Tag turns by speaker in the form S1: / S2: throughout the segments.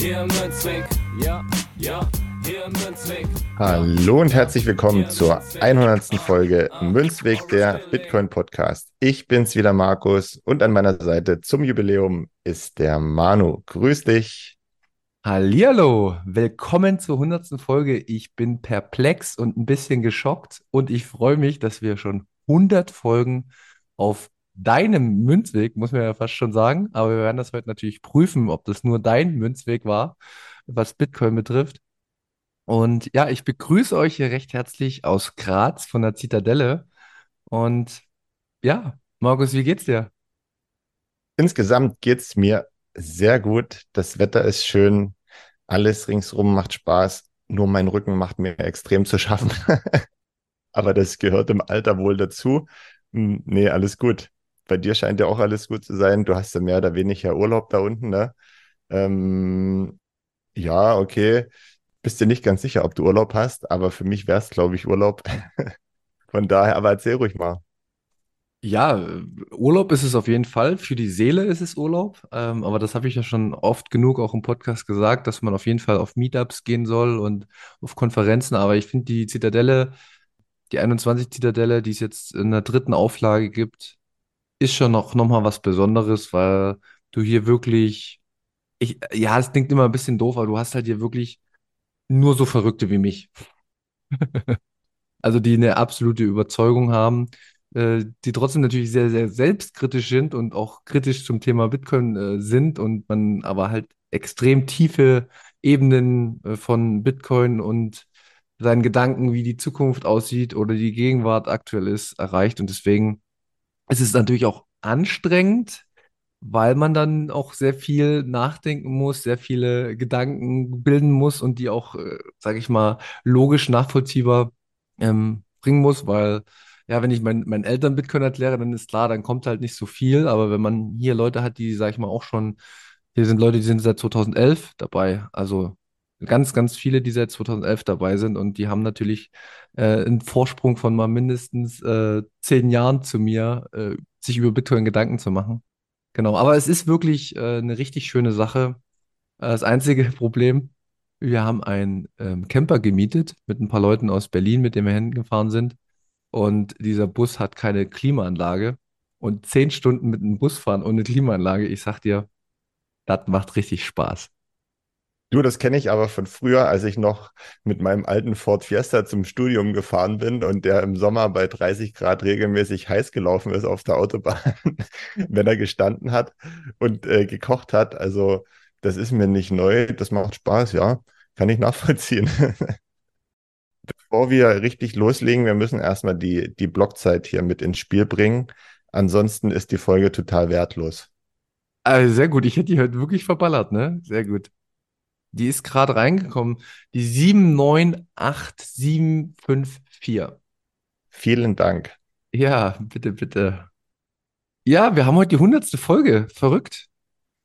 S1: Hier im Münzweg, ja, ja, hier im Münzweg.
S2: Hallo und herzlich willkommen zur 100. Folge Münzweg, der Bitcoin Podcast. Ich bin's wieder, Markus, und an meiner Seite zum Jubiläum ist der Manu. Grüß dich.
S3: Hallihallo, willkommen zur 100. Folge. Ich bin perplex und ein bisschen geschockt und ich freue mich, dass wir schon 100 Folgen auf deinem Münzweg, muss man ja fast schon sagen, aber wir werden das heute natürlich prüfen, ob das nur dein Münzweg war, was Bitcoin betrifft. Und ja, ich begrüße euch hier recht herzlich aus Graz von der Zitadelle. Und ja, Markus, wie geht's dir?
S2: Insgesamt geht's mir sehr gut. Das Wetter ist schön. Alles ringsrum macht Spaß. Nur mein Rücken macht mir extrem zu schaffen. Aber das gehört im Alter wohl dazu. Hm, nee, alles gut. Bei dir scheint ja auch alles gut zu sein. Du hast ja mehr oder weniger Urlaub da unten, ne? Ähm, ja, okay. Bist dir nicht ganz sicher, ob du Urlaub hast, aber für mich wäre es, glaube ich, Urlaub. Von daher, aber erzähl ruhig mal.
S3: Ja, Urlaub ist es auf jeden Fall. Für die Seele ist es Urlaub. Ähm, aber das habe ich ja schon oft genug auch im Podcast gesagt, dass man auf jeden Fall auf Meetups gehen soll und auf Konferenzen. Aber ich finde die Zitadelle, die 21 Zitadelle, die es jetzt in der dritten Auflage gibt, ist schon noch, noch mal was Besonderes, weil du hier wirklich, ich, ja, es klingt immer ein bisschen doof, aber du hast halt hier wirklich nur so Verrückte wie mich. Also die eine absolute Überzeugung haben, äh, die trotzdem natürlich sehr, sehr selbstkritisch sind und auch kritisch zum Thema Bitcoin äh, sind und man aber halt extrem tiefe Ebenen äh, von Bitcoin und seinen Gedanken, wie die Zukunft aussieht oder die Gegenwart aktuell ist, erreicht. Und deswegen es ist natürlich auch anstrengend, weil man dann auch sehr viel nachdenken muss, sehr viele Gedanken bilden muss und die auch, äh, sage ich mal, logisch nachvollziehbar ähm, bringen muss, weil ja, wenn ich mein, meinen Eltern Bitcoin erkläre, dann ist klar, dann kommt halt nicht so viel, aber wenn man hier Leute hat, die, sage ich mal, auch schon, hier sind Leute, die sind seit 2011 dabei, also ganz, ganz viele, die seit 2011 dabei sind und die haben natürlich äh, einen Vorsprung von mal mindestens äh, zehn Jahren zu mir, äh, sich über Bitcoin Gedanken zu machen. Genau, aber es ist wirklich äh, eine richtig schöne Sache. Äh, das einzige Problem, wir haben einen ähm, Camper gemietet mit ein paar Leuten aus Berlin, mit dem wir hingefahren sind. Und dieser Bus hat keine Klimaanlage. Und zehn Stunden mit einem Bus fahren ohne Klimaanlage, ich sag dir, das macht richtig Spaß.
S2: Du, das kenne ich aber von früher, als ich noch mit meinem alten Ford Fiesta zum Studium gefahren bin und der im Sommer bei 30 Grad regelmäßig heiß gelaufen ist auf der Autobahn, wenn er gestanden hat und äh, gekocht hat. Also das ist mir nicht neu, das macht Spaß, ja, kann ich nachvollziehen. Bevor wir richtig loslegen, wir müssen erstmal die, die Blockzeit hier mit ins Spiel bringen. Ansonsten ist die Folge total wertlos.
S3: Also sehr gut, ich hätte die heute wirklich verballert, ne? Sehr gut. Die ist gerade reingekommen. Die 798754.
S2: Vielen Dank.
S3: Ja, bitte, bitte. Ja, wir haben heute die hundertste Folge. Verrückt.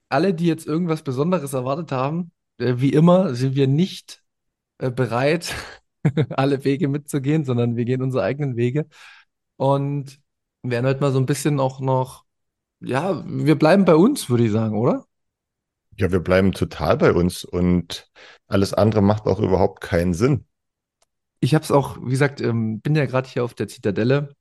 S3: Alle, die jetzt irgendwas Besonderes erwartet haben, äh, wie immer sind wir nicht äh, bereit, alle Wege mitzugehen, sondern wir gehen unsere eigenen Wege und werden heute mal so ein bisschen auch noch, ja, wir bleiben bei uns, würde ich sagen, oder?
S2: Ja, wir bleiben total bei uns und alles andere macht auch überhaupt keinen Sinn.
S3: Ich habe es auch, wie gesagt, ähm, bin ja gerade hier auf der Zitadelle,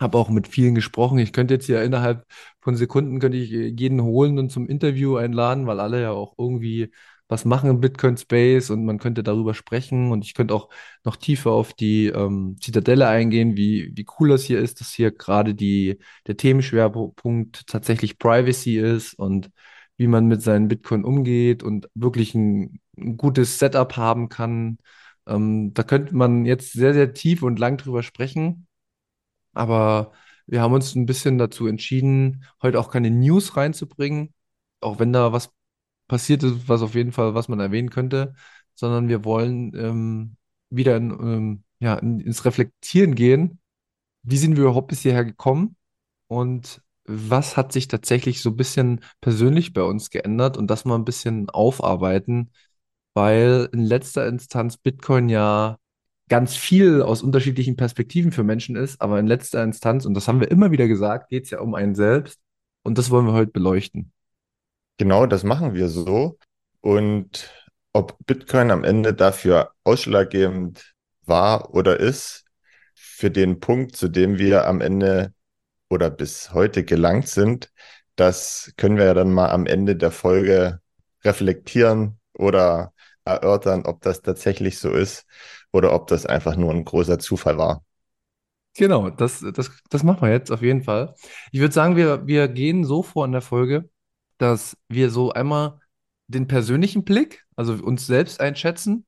S3: habe auch mit vielen gesprochen. Ich könnte jetzt hier innerhalb von Sekunden könnte ich jeden holen und zum Interview einladen, weil alle ja auch irgendwie was machen im Bitcoin Space und man könnte darüber sprechen und ich könnte auch noch tiefer auf die ähm, Zitadelle eingehen, wie, wie cool das hier ist, dass hier gerade die, der Themenschwerpunkt tatsächlich Privacy ist und wie man mit seinen Bitcoin umgeht und wirklich ein, ein gutes Setup haben kann. Ähm, da könnte man jetzt sehr, sehr tief und lang drüber sprechen. Aber wir haben uns ein bisschen dazu entschieden, heute auch keine News reinzubringen, auch wenn da was passiert ist, was auf jeden Fall, was man erwähnen könnte, sondern wir wollen ähm, wieder in, ähm, ja, in, ins Reflektieren gehen. Wie sind wir überhaupt bis hierher gekommen? Und was hat sich tatsächlich so ein bisschen persönlich bei uns geändert und das mal ein bisschen aufarbeiten, weil in letzter Instanz Bitcoin ja ganz viel aus unterschiedlichen Perspektiven für Menschen ist, aber in letzter Instanz, und das haben wir immer wieder gesagt, geht es ja um einen selbst und das wollen wir heute beleuchten.
S2: Genau, das machen wir so. Und ob Bitcoin am Ende dafür ausschlaggebend war oder ist, für den Punkt, zu dem wir am Ende oder bis heute gelangt sind, das können wir ja dann mal am Ende der Folge reflektieren oder erörtern, ob das tatsächlich so ist oder ob das einfach nur ein großer Zufall war.
S3: Genau, das, das, das machen wir jetzt auf jeden Fall. Ich würde sagen, wir, wir gehen so vor in der Folge, dass wir so einmal den persönlichen Blick, also uns selbst einschätzen,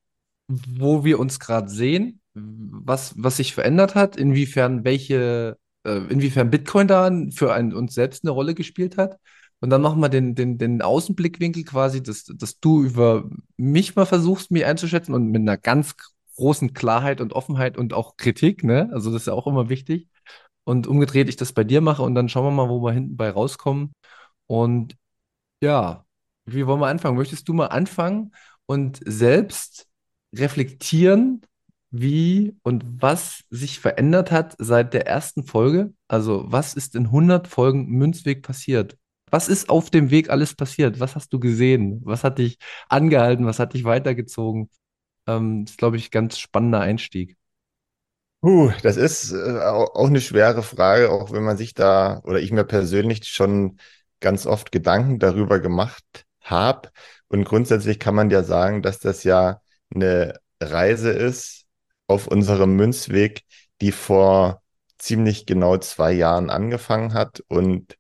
S3: wo wir uns gerade sehen, was, was sich verändert hat, inwiefern welche inwiefern Bitcoin da für einen, uns selbst eine Rolle gespielt hat. Und dann machen wir den, den, den Außenblickwinkel quasi, dass, dass du über mich mal versuchst, mich einzuschätzen und mit einer ganz großen Klarheit und Offenheit und auch Kritik, ne? Also das ist ja auch immer wichtig. Und umgedreht ich das bei dir mache und dann schauen wir mal, wo wir hinten bei rauskommen. Und ja, wie wollen wir anfangen? Möchtest du mal anfangen und selbst reflektieren, wie und was sich verändert hat seit der ersten Folge. Also, was ist in 100 Folgen Münzweg passiert? Was ist auf dem Weg alles passiert? Was hast du gesehen? Was hat dich angehalten? Was hat dich weitergezogen? Ähm, das ist, glaube ich, ganz spannender Einstieg.
S2: Uh, das ist äh, auch eine schwere Frage, auch wenn man sich da oder ich mir persönlich schon ganz oft Gedanken darüber gemacht habe. Und grundsätzlich kann man ja sagen, dass das ja eine Reise ist, auf unserem Münzweg, die vor ziemlich genau zwei Jahren angefangen hat und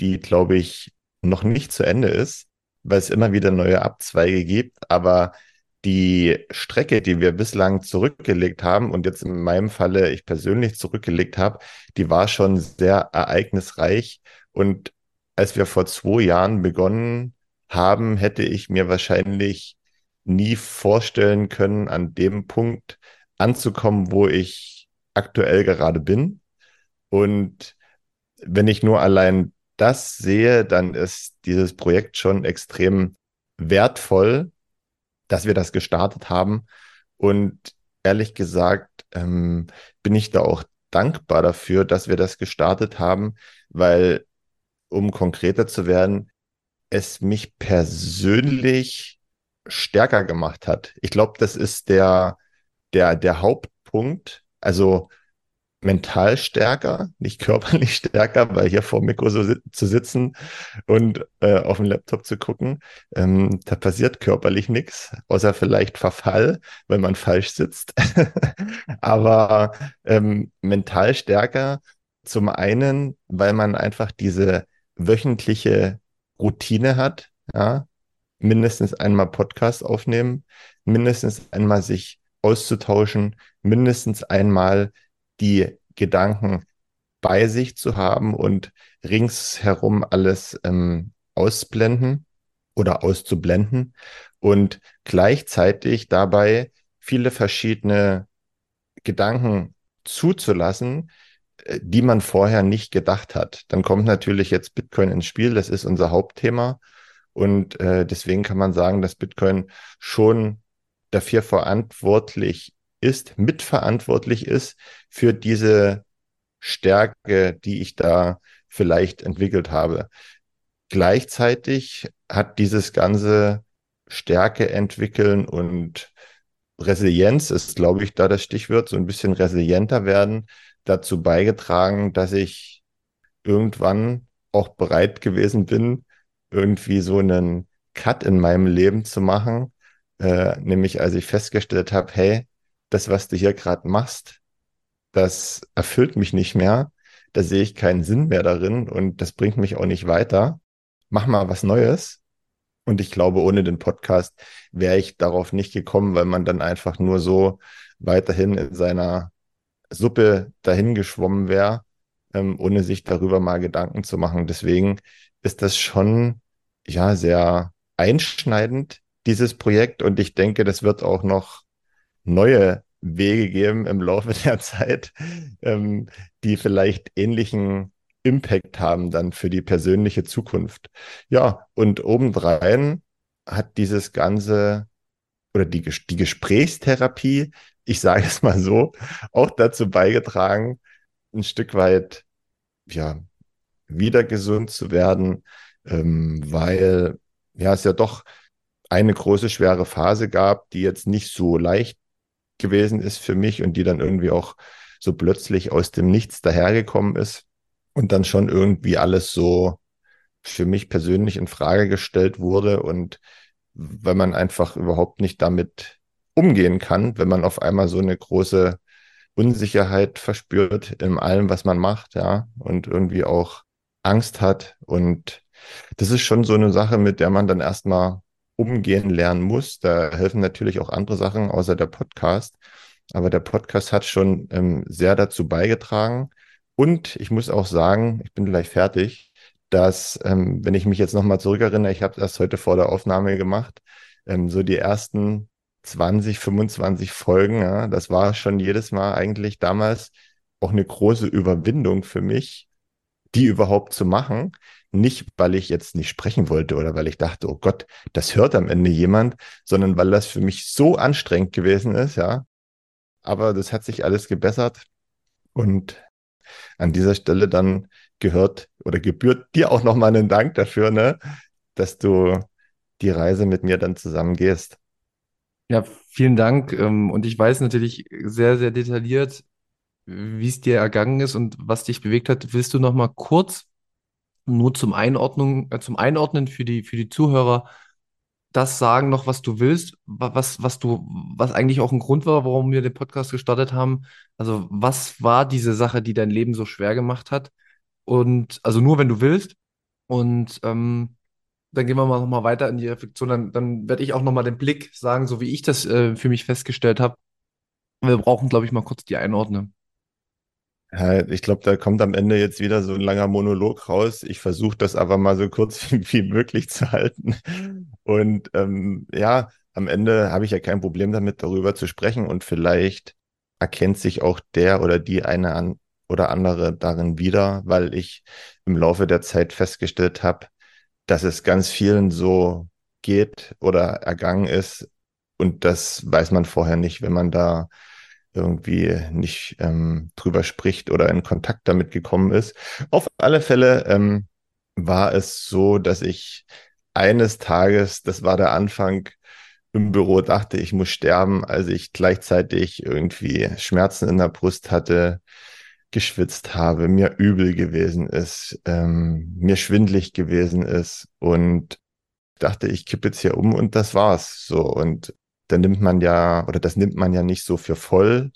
S2: die, glaube ich, noch nicht zu Ende ist, weil es immer wieder neue Abzweige gibt. Aber die Strecke, die wir bislang zurückgelegt haben und jetzt in meinem Falle ich persönlich zurückgelegt habe, die war schon sehr ereignisreich. Und als wir vor zwei Jahren begonnen haben, hätte ich mir wahrscheinlich nie vorstellen können, an dem Punkt anzukommen, wo ich aktuell gerade bin. Und wenn ich nur allein das sehe, dann ist dieses Projekt schon extrem wertvoll, dass wir das gestartet haben. Und ehrlich gesagt ähm, bin ich da auch dankbar dafür, dass wir das gestartet haben, weil, um konkreter zu werden, es mich persönlich stärker gemacht hat. Ich glaube, das ist der, der, der Hauptpunkt, also mental stärker, nicht körperlich stärker, weil hier vor dem Mikro so si zu sitzen und äh, auf dem Laptop zu gucken, ähm, da passiert körperlich nichts, außer vielleicht Verfall, weil man falsch sitzt. Aber ähm, mental stärker zum einen, weil man einfach diese wöchentliche Routine hat, ja, mindestens einmal Podcast aufnehmen, mindestens einmal sich auszutauschen, mindestens einmal die Gedanken bei sich zu haben und ringsherum alles ähm, ausblenden oder auszublenden und gleichzeitig dabei viele verschiedene Gedanken zuzulassen, äh, die man vorher nicht gedacht hat. Dann kommt natürlich jetzt Bitcoin ins Spiel, das ist unser Hauptthema. Und äh, deswegen kann man sagen, dass Bitcoin schon dafür verantwortlich ist, mitverantwortlich ist für diese Stärke, die ich da vielleicht entwickelt habe. Gleichzeitig hat dieses ganze Stärke entwickeln und Resilienz ist, glaube ich, da das Stichwort, so ein bisschen resilienter werden, dazu beigetragen, dass ich irgendwann auch bereit gewesen bin, irgendwie so einen Cut in meinem Leben zu machen äh, nämlich als ich festgestellt habe, hey, das, was du hier gerade machst, das erfüllt mich nicht mehr, da sehe ich keinen Sinn mehr darin und das bringt mich auch nicht weiter. Mach mal was Neues. Und ich glaube, ohne den Podcast wäre ich darauf nicht gekommen, weil man dann einfach nur so weiterhin in seiner Suppe dahin geschwommen wäre, ähm, ohne sich darüber mal Gedanken zu machen. Deswegen ist das schon ja sehr einschneidend, dieses Projekt. Und ich denke, das wird auch noch neue Wege geben im Laufe der Zeit, ähm, die vielleicht ähnlichen Impact haben dann für die persönliche Zukunft. Ja, und obendrein hat dieses Ganze oder die, die Gesprächstherapie, ich sage es mal so, auch dazu beigetragen, ein Stück weit, ja, wieder gesund zu werden, ähm, weil ja es ja doch eine große schwere Phase gab, die jetzt nicht so leicht gewesen ist für mich und die dann irgendwie auch so plötzlich aus dem Nichts dahergekommen ist und dann schon irgendwie alles so für mich persönlich in Frage gestellt wurde und weil man einfach überhaupt nicht damit umgehen kann, wenn man auf einmal so eine große Unsicherheit verspürt in allem, was man macht, ja, und irgendwie auch Angst hat. Und das ist schon so eine Sache, mit der man dann erstmal umgehen lernen muss. Da helfen natürlich auch andere Sachen außer der Podcast. Aber der Podcast hat schon ähm, sehr dazu beigetragen. Und ich muss auch sagen, ich bin gleich fertig, dass, ähm, wenn ich mich jetzt nochmal zurückerinnere, ich habe das heute vor der Aufnahme gemacht, ähm, so die ersten 20, 25 Folgen, ja, das war schon jedes Mal eigentlich damals auch eine große Überwindung für mich, die überhaupt zu machen. Nicht, weil ich jetzt nicht sprechen wollte oder weil ich dachte, oh Gott, das hört am Ende jemand, sondern weil das für mich so anstrengend gewesen ist, ja. Aber das hat sich alles gebessert und an dieser Stelle dann gehört oder gebührt dir auch nochmal einen Dank dafür, ne, dass du die Reise mit mir dann zusammen gehst.
S3: Ja, vielen Dank. Ähm, und ich weiß natürlich sehr, sehr detailliert, wie es dir ergangen ist und was dich bewegt hat. Willst du noch mal kurz nur zum Einordnung, äh, zum Einordnen für die, für die Zuhörer das sagen noch, was du willst, was, was du, was eigentlich auch ein Grund war, warum wir den Podcast gestartet haben. Also, was war diese Sache, die dein Leben so schwer gemacht hat? Und also nur, wenn du willst. Und ähm, dann gehen wir mal nochmal weiter in die Reflexion. Dann, dann werde ich auch nochmal den Blick sagen, so wie ich das äh, für mich festgestellt habe. Wir brauchen, glaube ich, mal kurz die Einordnung.
S2: Ja, ich glaube, da kommt am Ende jetzt wieder so ein langer Monolog raus. Ich versuche das aber mal so kurz wie, möglich zu halten. Und ähm, ja, am Ende habe ich ja kein Problem damit, darüber zu sprechen. Und vielleicht erkennt sich auch der oder die eine an oder andere darin wieder, weil ich im Laufe der Zeit festgestellt habe, dass es ganz vielen so geht oder ergangen ist. Und das weiß man vorher nicht, wenn man da irgendwie nicht ähm, drüber spricht oder in Kontakt damit gekommen ist. Auf alle Fälle ähm, war es so, dass ich eines Tages, das war der Anfang, im Büro dachte, ich muss sterben, als ich gleichzeitig irgendwie Schmerzen in der Brust hatte, geschwitzt habe, mir übel gewesen ist, ähm, mir schwindlig gewesen ist und dachte, ich kippe jetzt hier um und das war's. So und dann nimmt man ja oder das nimmt man ja nicht so für voll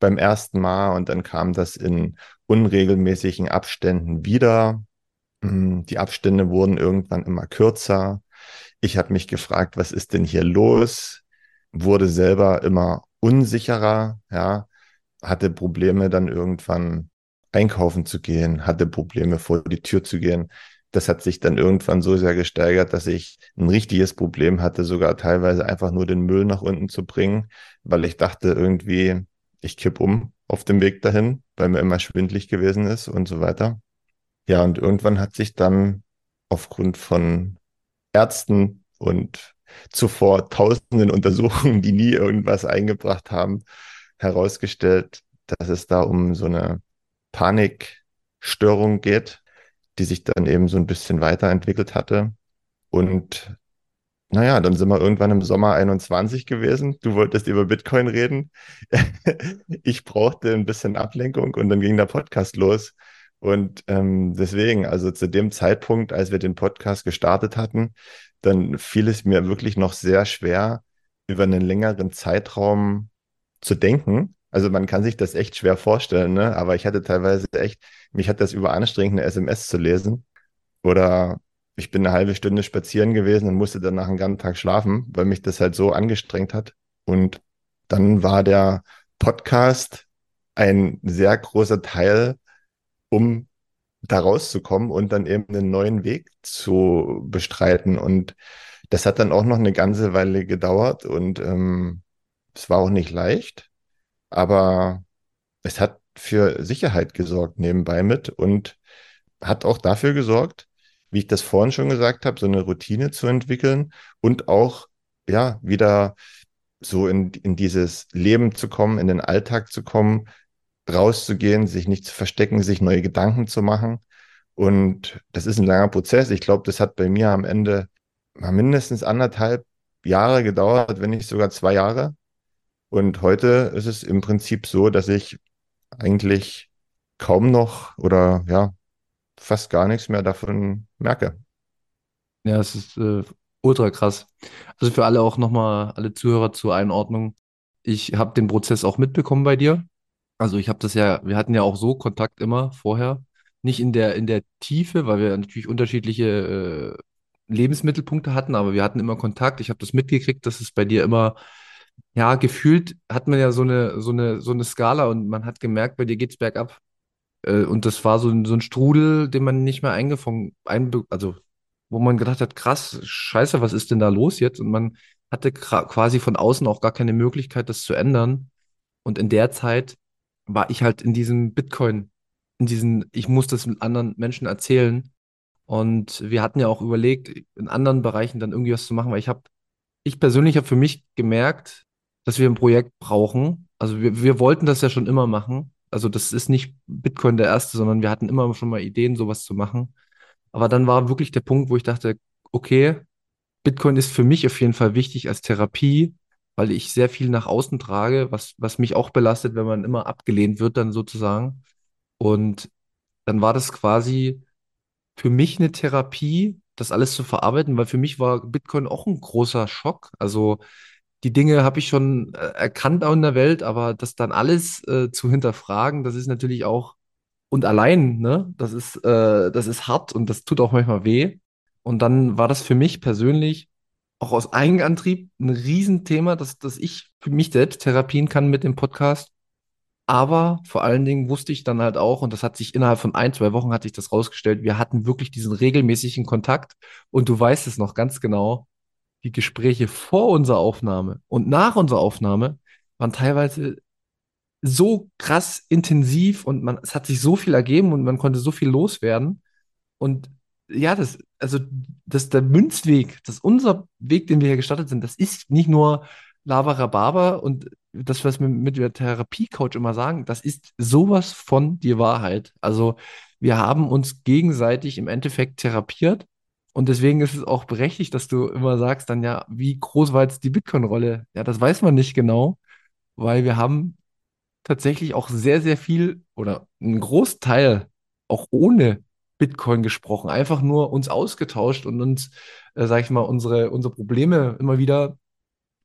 S2: beim ersten Mal und dann kam das in unregelmäßigen Abständen wieder. Hm, die Abstände wurden irgendwann immer kürzer. Ich habe mich gefragt, was ist denn hier los? Wurde selber immer unsicherer, ja, hatte Probleme dann irgendwann einkaufen zu gehen, hatte Probleme vor die Tür zu gehen. Das hat sich dann irgendwann so sehr gesteigert, dass ich ein richtiges Problem hatte, sogar teilweise einfach nur den Müll nach unten zu bringen, weil ich dachte irgendwie, ich kipp um auf dem Weg dahin, weil mir immer schwindlig gewesen ist und so weiter. Ja, und irgendwann hat sich dann aufgrund von Ärzten und zuvor tausenden Untersuchungen, die nie irgendwas eingebracht haben, herausgestellt, dass es da um so eine Panikstörung geht, die sich dann eben so ein bisschen weiterentwickelt hatte. Und naja, dann sind wir irgendwann im Sommer 21 gewesen. Du wolltest über Bitcoin reden. ich brauchte ein bisschen Ablenkung und dann ging der Podcast los. Und ähm, deswegen, also zu dem Zeitpunkt, als wir den Podcast gestartet hatten, dann fiel es mir wirklich noch sehr schwer, über einen längeren Zeitraum zu denken. Also man kann sich das echt schwer vorstellen, ne? Aber ich hatte teilweise echt, mich hat das überanstrengend, eine SMS zu lesen. Oder ich bin eine halbe Stunde spazieren gewesen und musste dann nach einem ganzen Tag schlafen, weil mich das halt so angestrengt hat. Und dann war der Podcast ein sehr großer Teil, um da rauszukommen und dann eben einen neuen Weg zu bestreiten. Und das hat dann auch noch eine ganze Weile gedauert und ähm, es war auch nicht leicht, aber es hat für Sicherheit gesorgt nebenbei mit und hat auch dafür gesorgt, wie ich das vorhin schon gesagt habe, so eine Routine zu entwickeln und auch ja wieder so in, in dieses Leben zu kommen, in den Alltag zu kommen, rauszugehen, sich nicht zu verstecken, sich neue Gedanken zu machen. Und das ist ein langer Prozess. Ich glaube, das hat bei mir am Ende mal mindestens anderthalb Jahre gedauert, wenn nicht sogar zwei Jahre. Und heute ist es im Prinzip so, dass ich eigentlich kaum noch oder ja, fast gar nichts mehr davon merke.
S3: Ja, es ist äh, ultra krass. Also für alle auch nochmal, alle Zuhörer zur Einordnung. Ich habe den Prozess auch mitbekommen bei dir. Also ich habe das ja, wir hatten ja auch so Kontakt immer vorher. Nicht in der, in der Tiefe, weil wir natürlich unterschiedliche äh, Lebensmittelpunkte hatten, aber wir hatten immer Kontakt. Ich habe das mitgekriegt, dass es bei dir immer, ja, gefühlt hat man ja so eine, so eine, so eine Skala und man hat gemerkt, bei dir geht es bergab. Äh, und das war so ein, so ein Strudel, den man nicht mehr eingefangen, einbe also wo man gedacht hat, krass, scheiße, was ist denn da los jetzt? Und man hatte quasi von außen auch gar keine Möglichkeit, das zu ändern. Und in der Zeit war ich halt in diesem Bitcoin, in diesen, ich muss das mit anderen Menschen erzählen. Und wir hatten ja auch überlegt, in anderen Bereichen dann irgendwie was zu machen, weil ich habe, ich persönlich habe für mich gemerkt, dass wir ein Projekt brauchen. Also wir, wir wollten das ja schon immer machen. Also das ist nicht Bitcoin der erste, sondern wir hatten immer schon mal Ideen, sowas zu machen. Aber dann war wirklich der Punkt, wo ich dachte, okay, Bitcoin ist für mich auf jeden Fall wichtig als Therapie, weil ich sehr viel nach außen trage, was, was mich auch belastet, wenn man immer abgelehnt wird, dann sozusagen. Und dann war das quasi für mich eine Therapie, das alles zu verarbeiten, weil für mich war Bitcoin auch ein großer Schock. Also die Dinge habe ich schon äh, erkannt auch in der Welt, aber das dann alles äh, zu hinterfragen, das ist natürlich auch und allein, ne, das ist, äh, das ist hart und das tut auch manchmal weh. Und dann war das für mich persönlich auch aus Eigenantrieb ein Riesenthema, dass, dass ich für mich selbst therapien kann mit dem Podcast. Aber vor allen Dingen wusste ich dann halt auch, und das hat sich innerhalb von ein, zwei Wochen hat sich das rausgestellt, wir hatten wirklich diesen regelmäßigen Kontakt. Und du weißt es noch ganz genau, die Gespräche vor unserer Aufnahme und nach unserer Aufnahme waren teilweise so krass intensiv und man, es hat sich so viel ergeben und man konnte so viel loswerden. Und ja, das, also, das, der Münzweg, das unser Weg, den wir hier gestartet sind, das ist nicht nur Lava Rhabarber und das, was wir mit der Therapie-Coach immer sagen, das ist sowas von die Wahrheit. Also, wir haben uns gegenseitig im Endeffekt therapiert und deswegen ist es auch berechtigt, dass du immer sagst, dann ja, wie groß war jetzt die Bitcoin-Rolle? Ja, das weiß man nicht genau, weil wir haben tatsächlich auch sehr, sehr viel oder einen Großteil auch ohne Bitcoin gesprochen, einfach nur uns ausgetauscht und uns, äh, sag ich mal, unsere, unsere Probleme immer wieder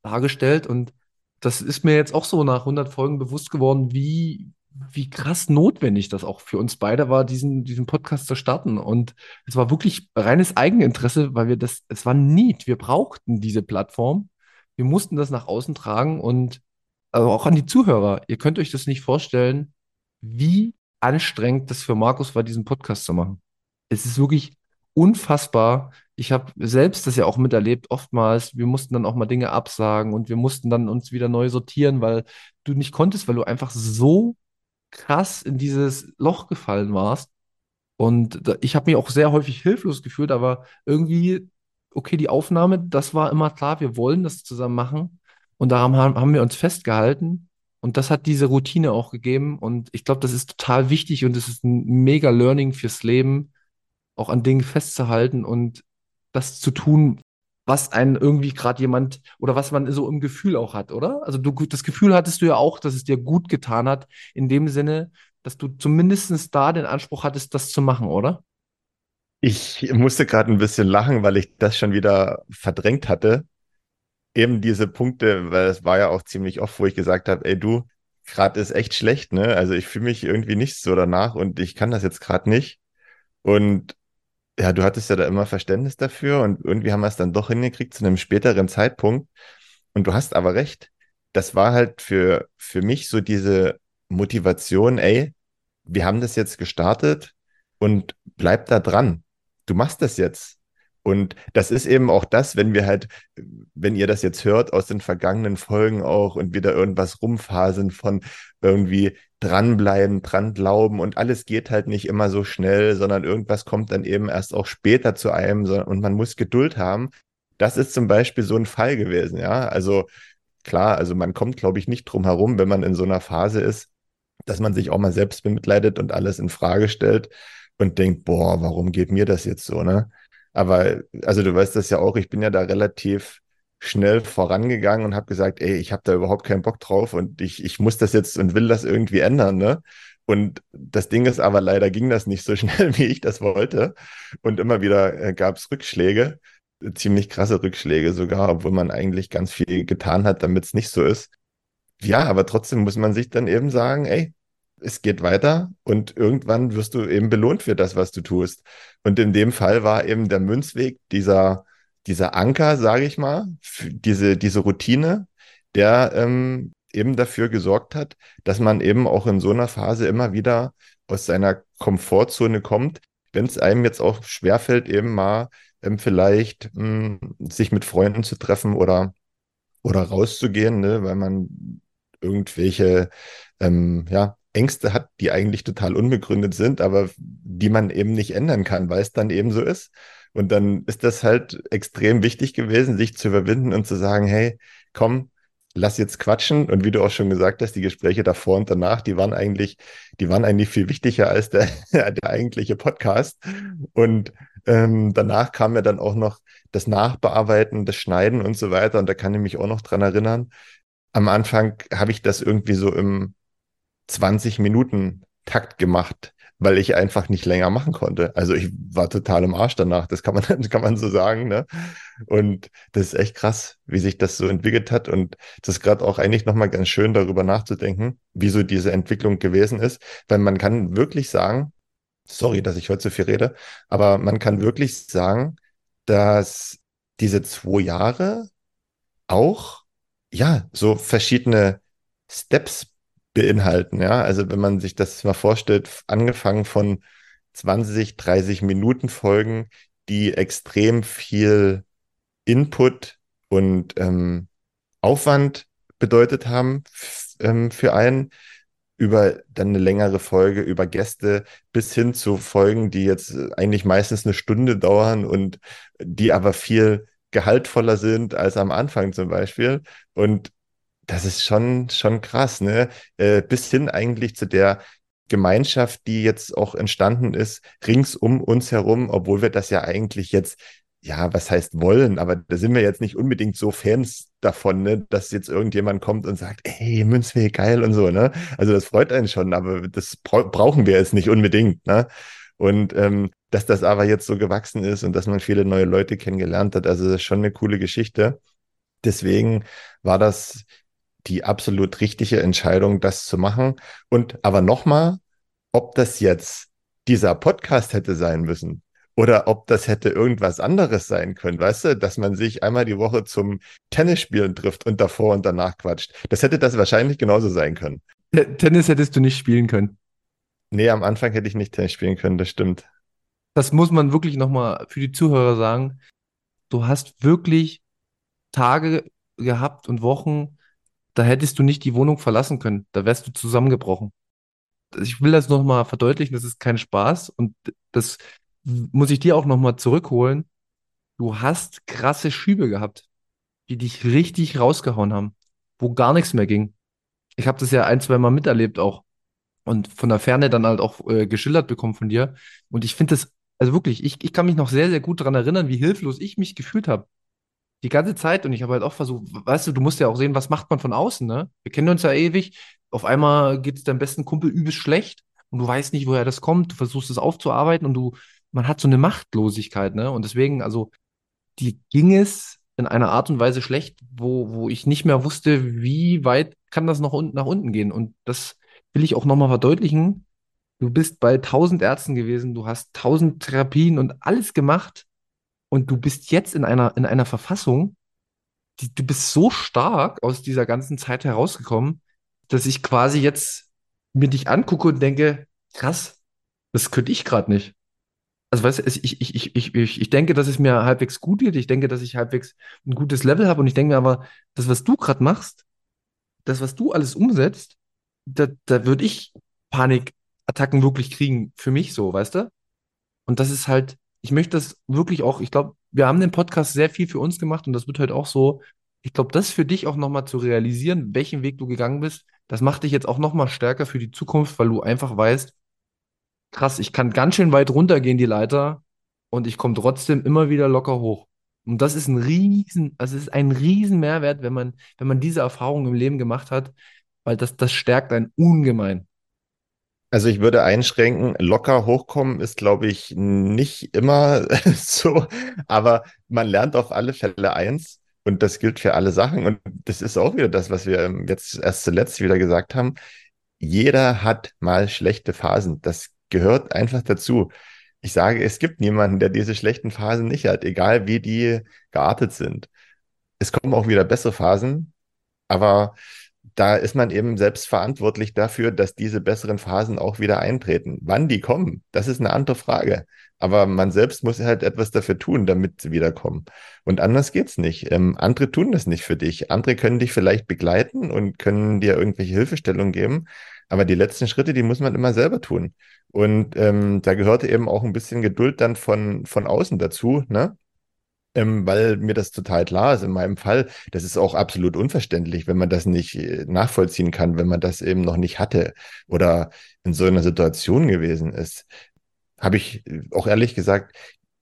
S3: dargestellt. Und das ist mir jetzt auch so nach 100 Folgen bewusst geworden, wie, wie krass notwendig das auch für uns beide war, diesen, diesen Podcast zu starten. Und es war wirklich reines Eigeninteresse, weil wir das, es war Need. Wir brauchten diese Plattform. Wir mussten das nach außen tragen und also auch an die Zuhörer, ihr könnt euch das nicht vorstellen, wie anstrengend das für Markus war, diesen Podcast zu machen. Es ist wirklich unfassbar. Ich habe selbst das ja auch miterlebt, oftmals. Wir mussten dann auch mal Dinge absagen und wir mussten dann uns wieder neu sortieren, weil du nicht konntest, weil du einfach so krass in dieses Loch gefallen warst. Und ich habe mich auch sehr häufig hilflos gefühlt, aber irgendwie, okay, die Aufnahme, das war immer klar, wir wollen das zusammen machen. Und daran haben wir uns festgehalten. Und das hat diese Routine auch gegeben. Und ich glaube, das ist total wichtig und es ist ein mega Learning fürs Leben, auch an Dingen festzuhalten und das zu tun, was einen irgendwie gerade jemand oder was man so im Gefühl auch hat, oder? Also du, das Gefühl hattest du ja auch, dass es dir gut getan hat, in dem Sinne, dass du zumindest da den Anspruch hattest, das zu machen, oder?
S2: Ich musste gerade ein bisschen lachen, weil ich das schon wieder verdrängt hatte eben diese Punkte, weil es war ja auch ziemlich oft, wo ich gesagt habe, ey du, gerade ist echt schlecht, ne? Also ich fühle mich irgendwie nicht so danach und ich kann das jetzt gerade nicht. Und ja, du hattest ja da immer Verständnis dafür und irgendwie haben wir es dann doch hingekriegt zu einem späteren Zeitpunkt. Und du hast aber recht. Das war halt für, für mich so diese Motivation, ey, wir haben das jetzt gestartet und bleib da dran. Du machst das jetzt. Und das ist eben auch das, wenn wir halt, wenn ihr das jetzt hört aus den vergangenen Folgen auch und wieder irgendwas rumphasen von irgendwie dranbleiben, dran glauben und alles geht halt nicht immer so schnell, sondern irgendwas kommt dann eben erst auch später zu einem und man muss Geduld haben. Das ist zum Beispiel so ein Fall gewesen, ja. Also klar, also man kommt, glaube ich, nicht drum herum, wenn man in so einer Phase ist, dass man sich auch mal selbst bemitleidet und alles in Frage stellt und denkt, boah, warum geht mir das jetzt so, ne? Aber also du weißt das ja auch, ich bin ja da relativ schnell vorangegangen und habe gesagt, ey, ich habe da überhaupt keinen Bock drauf und ich, ich muss das jetzt und will das irgendwie ändern, ne? Und das Ding ist aber, leider ging das nicht so schnell, wie ich das wollte. Und immer wieder äh, gab es Rückschläge, ziemlich krasse Rückschläge sogar, obwohl man eigentlich ganz viel getan hat, damit es nicht so ist. Ja, aber trotzdem muss man sich dann eben sagen, ey, es geht weiter und irgendwann wirst du eben belohnt für das, was du tust. Und in dem Fall war eben der Münzweg dieser, dieser Anker, sage ich mal, diese, diese Routine, der ähm, eben dafür gesorgt hat, dass man eben auch in so einer Phase immer wieder aus seiner Komfortzone kommt, wenn es einem jetzt auch schwerfällt, eben mal ähm, vielleicht mh, hm, sich mit Freunden zu treffen oder, oder rauszugehen, ne, weil man irgendwelche ähm, ja, Ängste hat, die eigentlich total unbegründet sind, aber die man eben nicht ändern kann, weil es dann eben so ist. Und dann ist das halt extrem wichtig gewesen, sich zu überwinden und zu sagen, hey, komm, lass jetzt quatschen. Und wie du auch schon gesagt hast, die Gespräche davor und danach, die waren eigentlich, die waren eigentlich viel wichtiger als der, der eigentliche Podcast. Und ähm, danach kam ja dann auch noch das Nachbearbeiten, das Schneiden und so weiter. Und da kann ich mich auch noch dran erinnern. Am Anfang habe ich das irgendwie so im 20 Minuten Takt gemacht, weil ich einfach nicht länger machen konnte. Also ich war total im Arsch danach, das kann man, kann man so sagen. Ne? Und das ist echt krass, wie sich das so entwickelt hat. Und das ist gerade auch eigentlich nochmal ganz schön, darüber nachzudenken, wie so diese Entwicklung gewesen ist. Weil man kann wirklich sagen, sorry, dass ich heute so viel rede, aber man kann wirklich sagen, dass diese zwei Jahre auch, ja, so verschiedene Steps beinhalten. Ja, also wenn man sich das mal vorstellt, angefangen von 20, 30 Minuten Folgen, die extrem viel Input und ähm, Aufwand bedeutet haben ähm, für einen, über dann eine längere Folge über Gäste bis hin zu Folgen, die jetzt eigentlich meistens eine Stunde dauern und die aber viel gehaltvoller sind als am Anfang zum Beispiel. Und das ist schon, schon krass, ne? Äh, bis hin eigentlich zu der Gemeinschaft, die jetzt auch entstanden ist, rings um uns herum, obwohl wir das ja eigentlich jetzt, ja, was heißt wollen, aber da sind wir jetzt nicht unbedingt so Fans davon, ne, dass jetzt irgendjemand kommt und sagt, ey, Münzweg, geil und so, ne? Also das freut einen schon, aber das bra brauchen wir jetzt nicht unbedingt, ne? Und ähm, dass das aber jetzt so gewachsen ist und dass man viele neue Leute kennengelernt hat, also das ist schon eine coole Geschichte. Deswegen war das die absolut richtige Entscheidung, das zu machen. Und aber nochmal, ob das jetzt dieser Podcast hätte sein müssen oder ob das hätte irgendwas anderes sein können, weißt du, dass man sich einmal die Woche zum Tennisspielen trifft und davor und danach quatscht. Das hätte das wahrscheinlich genauso sein können.
S3: Tennis hättest du nicht spielen können.
S2: Nee, am Anfang hätte ich nicht Tennis spielen können, das stimmt.
S3: Das muss man wirklich nochmal für die Zuhörer sagen. Du hast wirklich Tage gehabt und Wochen, da hättest du nicht die Wohnung verlassen können. Da wärst du zusammengebrochen. Ich will das nochmal verdeutlichen, das ist kein Spaß und das muss ich dir auch nochmal zurückholen. Du hast krasse Schübe gehabt, die dich richtig rausgehauen haben, wo gar nichts mehr ging. Ich habe das ja ein, zwei Mal miterlebt auch und von der Ferne dann halt auch äh, geschildert bekommen von dir. Und ich finde das, also wirklich, ich, ich kann mich noch sehr, sehr gut daran erinnern, wie hilflos ich mich gefühlt habe die ganze Zeit und ich habe halt auch versucht, weißt du, du musst ja auch sehen, was macht man von außen, ne? Wir kennen uns ja ewig. Auf einmal geht es deinem besten Kumpel übelst schlecht und du weißt nicht, woher das kommt. Du versuchst es aufzuarbeiten und du, man hat so eine Machtlosigkeit, ne? Und deswegen, also, die ging es in einer Art und Weise schlecht, wo, wo ich nicht mehr wusste, wie weit kann das noch unten nach unten gehen. Und das will ich auch nochmal verdeutlichen. Du bist bei tausend Ärzten gewesen, du hast tausend Therapien und alles gemacht und du bist jetzt in einer, in einer Verfassung, die, du bist so stark aus dieser ganzen Zeit herausgekommen, dass ich quasi jetzt mir dich angucke und denke, krass, das könnte ich gerade nicht. also weißt du, ich, ich, ich, ich, ich, denke, dass es mir halbwegs gut geht. Ich denke, dass ich halbwegs ein gutes Level habe und ich denke mir aber, das, was du gerade machst, das, was du alles umsetzt, da, da würde ich Panikattacken wirklich kriegen, für mich so, weißt du? Und das ist halt, ich möchte das wirklich auch, ich glaube, wir haben den Podcast sehr viel für uns gemacht und das wird halt auch so, ich glaube, das für dich auch nochmal zu realisieren, welchen Weg du gegangen bist, das macht dich jetzt auch nochmal stärker für die Zukunft, weil du einfach weißt, krass, ich kann ganz schön weit runtergehen, die Leiter, und ich komme trotzdem immer wieder locker hoch. Und das ist ein riesen, also es ist ein riesen Mehrwert, wenn man, wenn man diese Erfahrung im Leben gemacht hat, weil das, das stärkt einen ungemein.
S2: Also ich würde einschränken, locker hochkommen ist, glaube ich, nicht immer so, aber man lernt auf alle Fälle eins und das gilt für alle Sachen und das ist auch wieder das, was wir jetzt erst zuletzt wieder gesagt haben. Jeder hat mal schlechte Phasen. Das gehört einfach dazu. Ich sage, es gibt niemanden, der diese schlechten Phasen nicht hat, egal wie die geartet sind. Es kommen auch wieder bessere Phasen, aber da ist man eben selbst verantwortlich dafür, dass diese besseren Phasen auch wieder eintreten. Wann die kommen, das ist eine andere Frage. Aber man selbst muss halt etwas dafür tun, damit sie wiederkommen. Und anders geht's nicht. Ähm, andere tun das nicht für dich. Andere können dich vielleicht begleiten und können dir irgendwelche Hilfestellungen geben. Aber die letzten Schritte, die muss man immer selber tun. Und ähm, da gehörte eben auch ein bisschen Geduld dann von, von außen dazu, ne? Ähm, weil mir das total klar ist. In meinem Fall, das ist auch absolut unverständlich, wenn man das nicht äh, nachvollziehen kann, wenn man das eben noch nicht hatte oder in so einer Situation gewesen ist. Habe ich auch ehrlich gesagt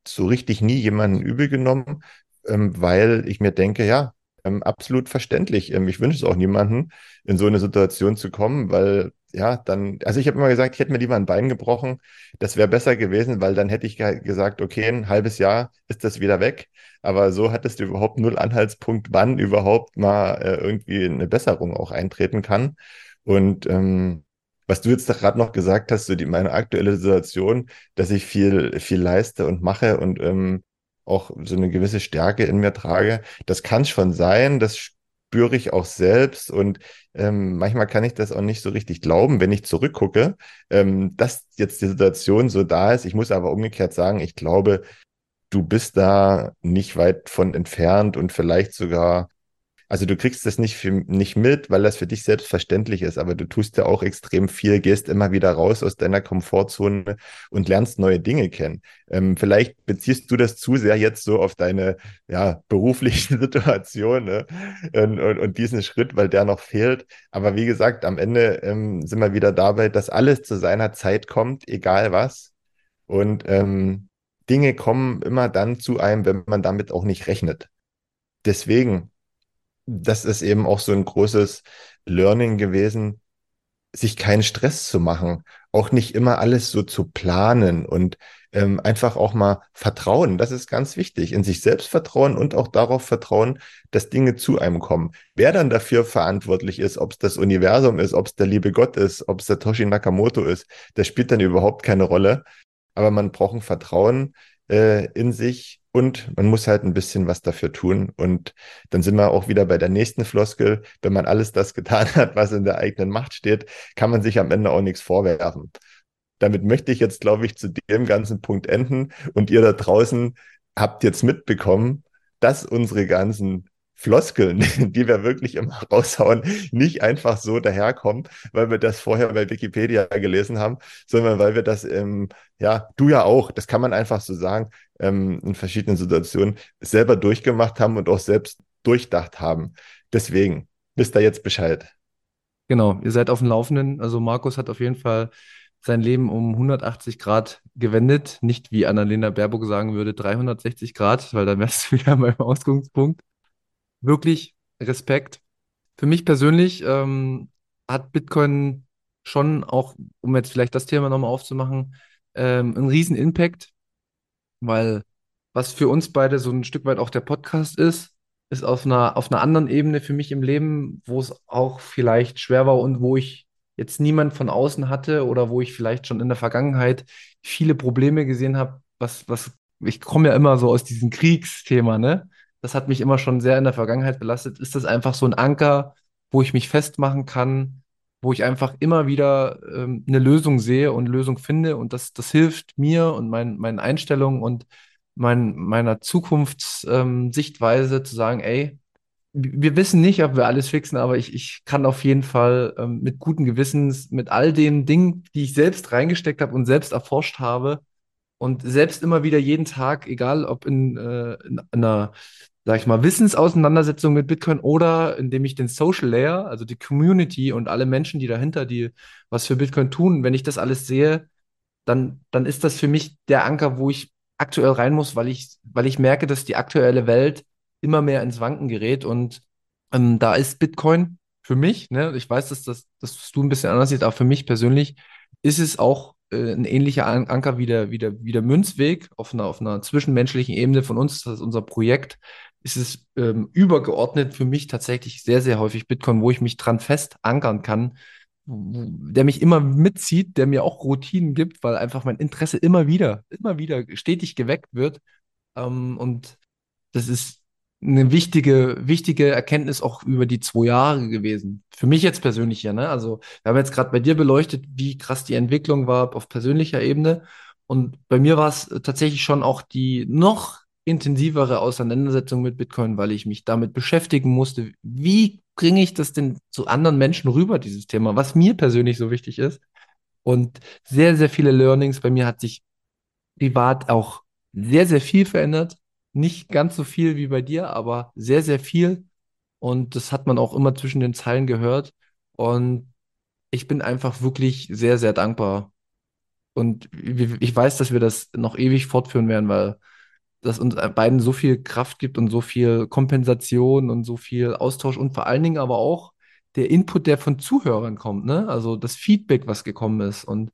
S2: so richtig nie jemanden übel genommen, ähm, weil ich mir denke, ja, ähm, absolut verständlich. Ähm, ich wünsche es auch niemanden, in so eine Situation zu kommen, weil ja, dann, also ich habe immer gesagt, ich hätte mir lieber ein Bein gebrochen. Das wäre besser gewesen, weil dann hätte ich gesagt, okay, ein halbes Jahr ist das wieder weg. Aber so hattest du überhaupt null Anhaltspunkt, wann überhaupt mal äh, irgendwie eine Besserung auch eintreten kann. Und ähm, was du jetzt gerade noch gesagt hast, so die, meine aktuelle Situation, dass ich viel, viel leiste und mache und ähm, auch so eine gewisse Stärke in mir trage, das kann schon sein, das spüre ich auch selbst und ähm, manchmal kann ich das auch nicht so richtig glauben, wenn ich zurückgucke, ähm, dass jetzt die Situation so da ist. Ich muss aber umgekehrt sagen, ich glaube, du bist da nicht weit von entfernt und vielleicht sogar also du kriegst das nicht, für, nicht mit, weil das für dich selbstverständlich ist, aber du tust ja auch extrem viel, gehst immer wieder raus aus deiner Komfortzone und lernst neue Dinge kennen. Ähm, vielleicht beziehst du das zu sehr jetzt so auf deine ja, berufliche Situation ne? und, und, und, diesen Schritt, weil der noch fehlt. Aber wie gesagt, am Ende ähm, sind wir wieder dabei, dass alles zu seiner Zeit kommt, egal was. Und ähm, Dinge kommen immer dann zu einem, wenn man damit auch nicht rechnet. Deswegen das ist eben auch so ein großes Learning gewesen, sich keinen Stress zu machen, auch nicht immer alles so zu planen und ähm, einfach auch mal vertrauen. Das ist ganz wichtig. In sich selbst vertrauen und auch darauf vertrauen, dass Dinge zu einem kommen. Wer dann dafür verantwortlich ist, ob es das Universum ist, ob es der liebe Gott ist, ob es der Toshi Nakamoto ist, das spielt dann überhaupt keine Rolle. Aber man braucht ein Vertrauen äh, in sich und man muss halt ein bisschen was dafür tun. Und dann sind wir auch wieder bei der nächsten Floskel. Wenn man alles das getan hat, was in der eigenen Macht steht, kann man sich am Ende auch nichts vorwerfen. Damit möchte ich jetzt, glaube ich, zu dem ganzen Punkt enden. Und ihr da draußen habt jetzt mitbekommen, dass unsere ganzen Floskeln, die wir wirklich immer raushauen, nicht einfach so daherkommen, weil wir das vorher bei Wikipedia gelesen haben, sondern weil wir das, ähm, ja, du ja auch, das kann man einfach so sagen, ähm, in verschiedenen Situationen selber durchgemacht haben und auch selbst durchdacht haben. Deswegen, wisst ihr jetzt Bescheid.
S3: Genau, ihr seid auf dem Laufenden. Also Markus hat auf jeden Fall sein Leben um 180 Grad gewendet. Nicht wie Annalena Baerbock sagen würde, 360 Grad, weil dann wärst du wieder beim Ausgangspunkt wirklich Respekt. Für mich persönlich ähm, hat Bitcoin schon auch, um jetzt vielleicht das Thema nochmal aufzumachen, ähm, einen riesen Impact, weil was für uns beide so ein Stück weit auch der Podcast ist, ist auf einer, auf einer anderen Ebene für mich im Leben, wo es auch vielleicht schwer war und wo ich jetzt niemand von außen hatte oder wo ich vielleicht schon in der Vergangenheit viele Probleme gesehen habe, was, was, ich komme ja immer so aus diesem Kriegsthema, ne? Das hat mich immer schon sehr in der Vergangenheit belastet, ist das einfach so ein Anker, wo ich mich festmachen kann, wo ich einfach immer wieder ähm, eine Lösung sehe und Lösung finde. Und das, das hilft mir und mein, meinen Einstellungen und mein, meiner Zukunftssichtweise ähm, zu sagen, ey, wir wissen nicht, ob wir alles fixen, aber ich, ich kann auf jeden Fall ähm, mit guten Gewissens, mit all den Dingen, die ich selbst reingesteckt habe und selbst erforscht habe und selbst immer wieder jeden Tag, egal ob in, äh, in einer, sag ich mal, Wissensauseinandersetzung mit Bitcoin oder indem ich den Social Layer, also die Community und alle Menschen, die dahinter, die was für Bitcoin tun, wenn ich das alles sehe, dann, dann ist das für mich der Anker, wo ich aktuell rein muss, weil ich, weil ich merke, dass die aktuelle Welt immer mehr ins Wanken gerät. Und ähm, da ist Bitcoin für mich, ne, ich weiß, dass, das, dass du ein bisschen anders siehst, aber für mich persönlich ist es auch äh, ein ähnlicher An Anker wie der, wie, der, wie der Münzweg auf einer, auf einer zwischenmenschlichen Ebene von uns, das ist unser Projekt, ist es ähm, übergeordnet für mich tatsächlich sehr, sehr häufig Bitcoin, wo ich mich dran fest ankern kann, der mich immer mitzieht, der mir auch Routinen gibt, weil einfach mein Interesse immer wieder, immer wieder stetig geweckt wird. Ähm, und das ist eine wichtige, wichtige Erkenntnis auch über die zwei Jahre gewesen. Für mich jetzt persönlich ja, ne? Also, wir haben jetzt gerade bei dir beleuchtet, wie krass die Entwicklung war auf persönlicher Ebene. Und bei mir war es tatsächlich schon auch die noch intensivere Auseinandersetzung mit Bitcoin, weil ich mich damit beschäftigen musste. Wie bringe ich das denn zu anderen Menschen rüber, dieses Thema, was mir persönlich so wichtig ist? Und sehr, sehr viele Learnings. Bei mir hat sich privat auch sehr, sehr viel verändert nicht ganz so viel wie bei dir, aber sehr, sehr viel. Und das hat man auch immer zwischen den Zeilen gehört. Und ich bin einfach wirklich sehr, sehr dankbar. Und ich weiß, dass wir das noch ewig fortführen werden, weil das uns beiden so viel Kraft gibt und so viel Kompensation und so viel Austausch und vor allen Dingen aber auch der Input, der von Zuhörern kommt, ne? Also das Feedback, was gekommen ist und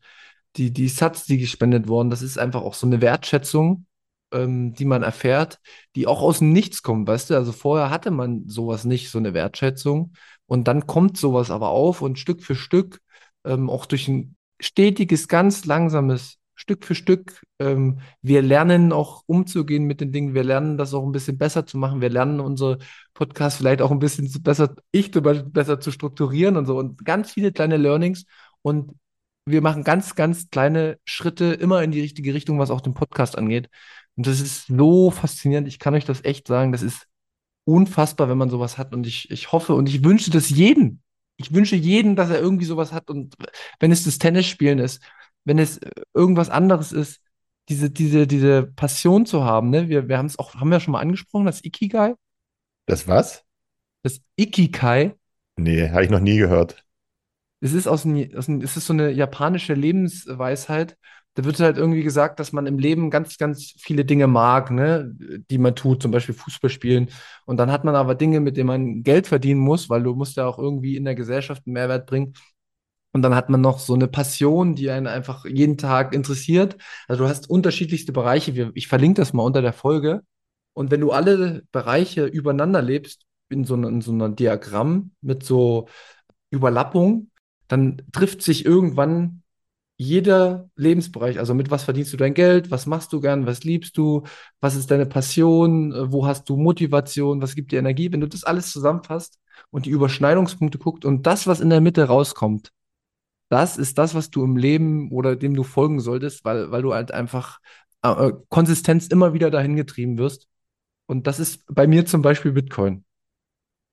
S3: die, die Satz, die gespendet wurden, das ist einfach auch so eine Wertschätzung ähm, die man erfährt, die auch aus dem Nichts kommen, weißt du? Also vorher hatte man sowas nicht, so eine Wertschätzung. Und dann kommt sowas aber auf und Stück für Stück, ähm, auch durch ein stetiges, ganz langsames Stück für Stück. Ähm, wir lernen auch umzugehen mit den Dingen. Wir lernen das auch ein bisschen besser zu machen. Wir lernen unsere Podcasts vielleicht auch ein bisschen besser, ich zum Beispiel besser zu strukturieren und so. Und ganz viele kleine Learnings. Und wir machen ganz, ganz kleine Schritte immer in die richtige Richtung, was auch den Podcast angeht. Und das ist so faszinierend. Ich kann euch das echt sagen. Das ist unfassbar, wenn man sowas hat. Und ich, ich hoffe und ich wünsche das jedem. Ich wünsche jedem, dass er irgendwie sowas hat. Und wenn es das Tennisspielen ist, wenn es irgendwas anderes ist, diese, diese, diese Passion zu haben, ne? Wir, wir haben es auch, haben wir schon mal angesprochen, das Ikigai.
S2: Das was?
S3: Das Ikigai.
S2: Nee, habe ich noch nie gehört.
S3: Es ist aus, ein, aus ein, es ist so eine japanische Lebensweisheit da wird halt irgendwie gesagt, dass man im Leben ganz, ganz viele Dinge mag, ne, die man tut, zum Beispiel Fußball spielen. Und dann hat man aber Dinge, mit denen man Geld verdienen muss, weil du musst ja auch irgendwie in der Gesellschaft einen Mehrwert bringen. Und dann hat man noch so eine Passion, die einen einfach jeden Tag interessiert. Also du hast unterschiedlichste Bereiche. Ich verlinke das mal unter der Folge. Und wenn du alle Bereiche übereinander lebst, in so, in so einer Diagramm mit so Überlappung, dann trifft sich irgendwann jeder Lebensbereich, also mit was verdienst du dein Geld, was machst du gern, was liebst du, was ist deine Passion, wo hast du Motivation, was gibt dir Energie, wenn du das alles zusammenfasst und die Überschneidungspunkte guckst und das, was in der Mitte rauskommt, das ist das, was du im Leben oder dem du folgen solltest, weil, weil du halt einfach äh, äh Konsistenz immer wieder dahin getrieben wirst. Und das ist bei mir zum Beispiel Bitcoin.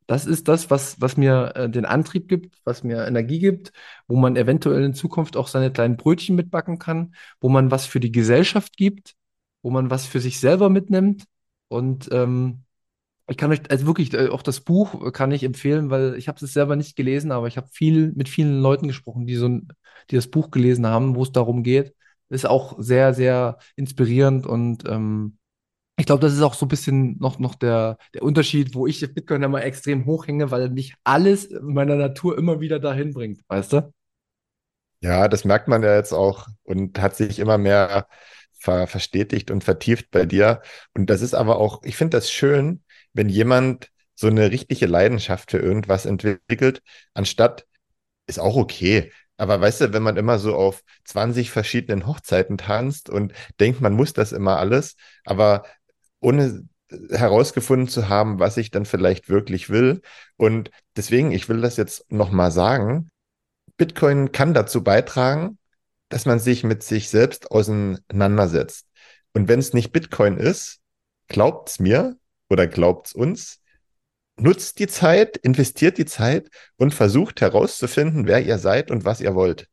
S3: Das ist das, was, was mir äh, den Antrieb gibt, was mir Energie gibt, wo man eventuell in Zukunft auch seine kleinen Brötchen mitbacken kann, wo man was für die Gesellschaft gibt, wo man was für sich selber mitnimmt. Und ähm, ich kann euch, also wirklich, äh, auch das Buch kann ich empfehlen, weil ich habe es selber nicht gelesen, aber ich habe viel mit vielen Leuten gesprochen, die so ein, die das Buch gelesen haben, wo es darum geht. Ist auch sehr, sehr inspirierend und ähm, ich glaube, das ist auch so ein bisschen noch, noch der, der Unterschied, wo ich Bitcoin immer extrem hochhänge, weil mich alles in meiner Natur immer wieder dahin bringt, weißt du?
S2: Ja, das merkt man ja jetzt auch und hat sich immer mehr ver verstetigt und vertieft bei dir. Und das ist aber auch, ich finde das schön, wenn jemand so eine richtige Leidenschaft für irgendwas entwickelt, anstatt, ist auch okay. Aber weißt du, wenn man immer so auf 20 verschiedenen Hochzeiten tanzt und denkt, man muss das immer alles, aber ohne herausgefunden zu haben, was ich dann vielleicht wirklich will. Und deswegen, ich will das jetzt nochmal sagen, Bitcoin kann dazu beitragen, dass man sich mit sich selbst auseinandersetzt. Und wenn es nicht Bitcoin ist, glaubt's mir oder glaubt's uns, nutzt die Zeit, investiert die Zeit und versucht herauszufinden, wer ihr seid und was ihr wollt.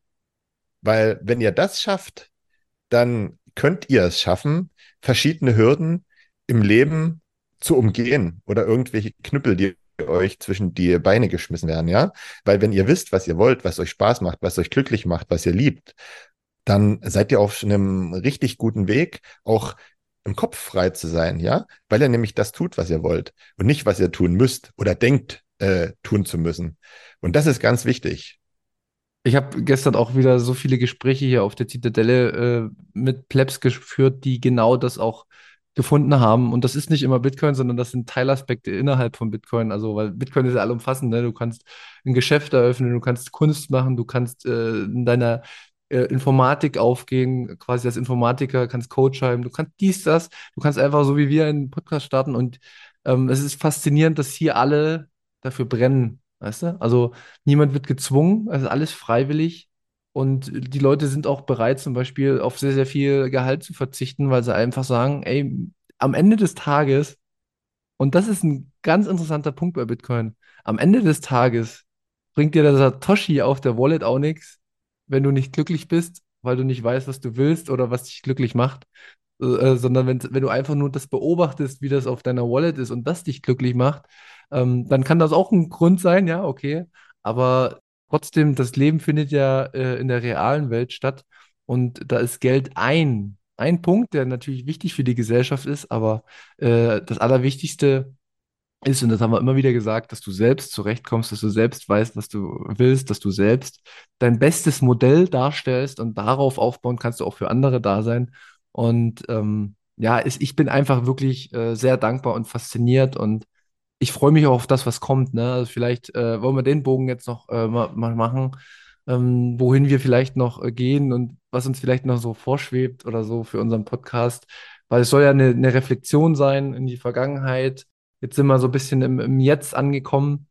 S2: Weil wenn ihr das schafft, dann könnt ihr es schaffen, verschiedene Hürden im Leben zu umgehen oder irgendwelche Knüppel, die euch zwischen die Beine geschmissen werden, ja? Weil wenn ihr wisst, was ihr wollt, was euch Spaß macht, was euch glücklich macht, was ihr liebt, dann seid ihr auf einem richtig guten Weg, auch im Kopf frei zu sein, ja? Weil ihr nämlich das tut, was ihr wollt und nicht, was ihr tun müsst oder denkt, äh, tun zu müssen. Und das ist ganz wichtig.
S3: Ich habe gestern auch wieder so viele Gespräche hier auf der Zitadelle äh, mit Plebs geführt, die genau das auch gefunden haben. Und das ist nicht immer Bitcoin, sondern das sind Teilaspekte innerhalb von Bitcoin. Also, weil Bitcoin ist ja allumfassend. Ne? Du kannst ein Geschäft eröffnen, du kannst Kunst machen, du kannst äh, in deiner äh, Informatik aufgehen, quasi als Informatiker, kannst Code schreiben, du kannst dies, das, du kannst einfach so wie wir einen Podcast starten und ähm, es ist faszinierend, dass hier alle dafür brennen, weißt du? Also niemand wird gezwungen, also alles freiwillig und die Leute sind auch bereit, zum Beispiel auf sehr, sehr viel Gehalt zu verzichten, weil sie einfach sagen, ey, am Ende des Tages, und das ist ein ganz interessanter Punkt bei Bitcoin, am Ende des Tages bringt dir der Satoshi auf der Wallet auch nichts, wenn du nicht glücklich bist, weil du nicht weißt, was du willst oder was dich glücklich macht, äh, äh, sondern wenn, wenn du einfach nur das beobachtest, wie das auf deiner Wallet ist und das dich glücklich macht, ähm, dann kann das auch ein Grund sein, ja, okay. Aber trotzdem, das Leben findet ja äh, in der realen Welt statt und da ist Geld ein, ein Punkt, der natürlich wichtig für die Gesellschaft ist, aber äh, das Allerwichtigste ist, und das haben wir immer wieder gesagt, dass du selbst zurechtkommst, dass du selbst weißt, was du willst, dass du selbst dein bestes Modell darstellst und darauf aufbauen kannst du auch für andere da sein. Und ähm, ja, ist, ich bin einfach wirklich äh, sehr dankbar und fasziniert und ich freue mich auch auf das, was kommt. Ne? Also vielleicht äh, wollen wir den Bogen jetzt noch äh, mal, machen, ähm, wohin wir vielleicht noch äh, gehen und was uns vielleicht noch so vorschwebt oder so für unseren Podcast. Weil es soll ja eine, eine Reflexion sein in die Vergangenheit Jetzt sind wir so ein bisschen im, im Jetzt angekommen.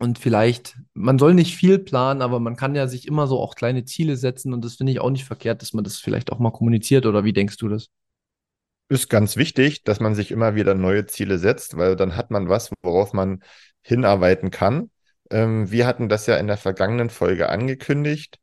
S3: Und vielleicht, man soll nicht viel planen, aber man kann ja sich immer so auch kleine Ziele setzen. Und das finde ich auch nicht verkehrt, dass man das vielleicht auch mal kommuniziert. Oder wie denkst du das?
S2: Ist ganz wichtig, dass man sich immer wieder neue Ziele setzt, weil dann hat man was, worauf man hinarbeiten kann. Ähm, wir hatten das ja in der vergangenen Folge angekündigt,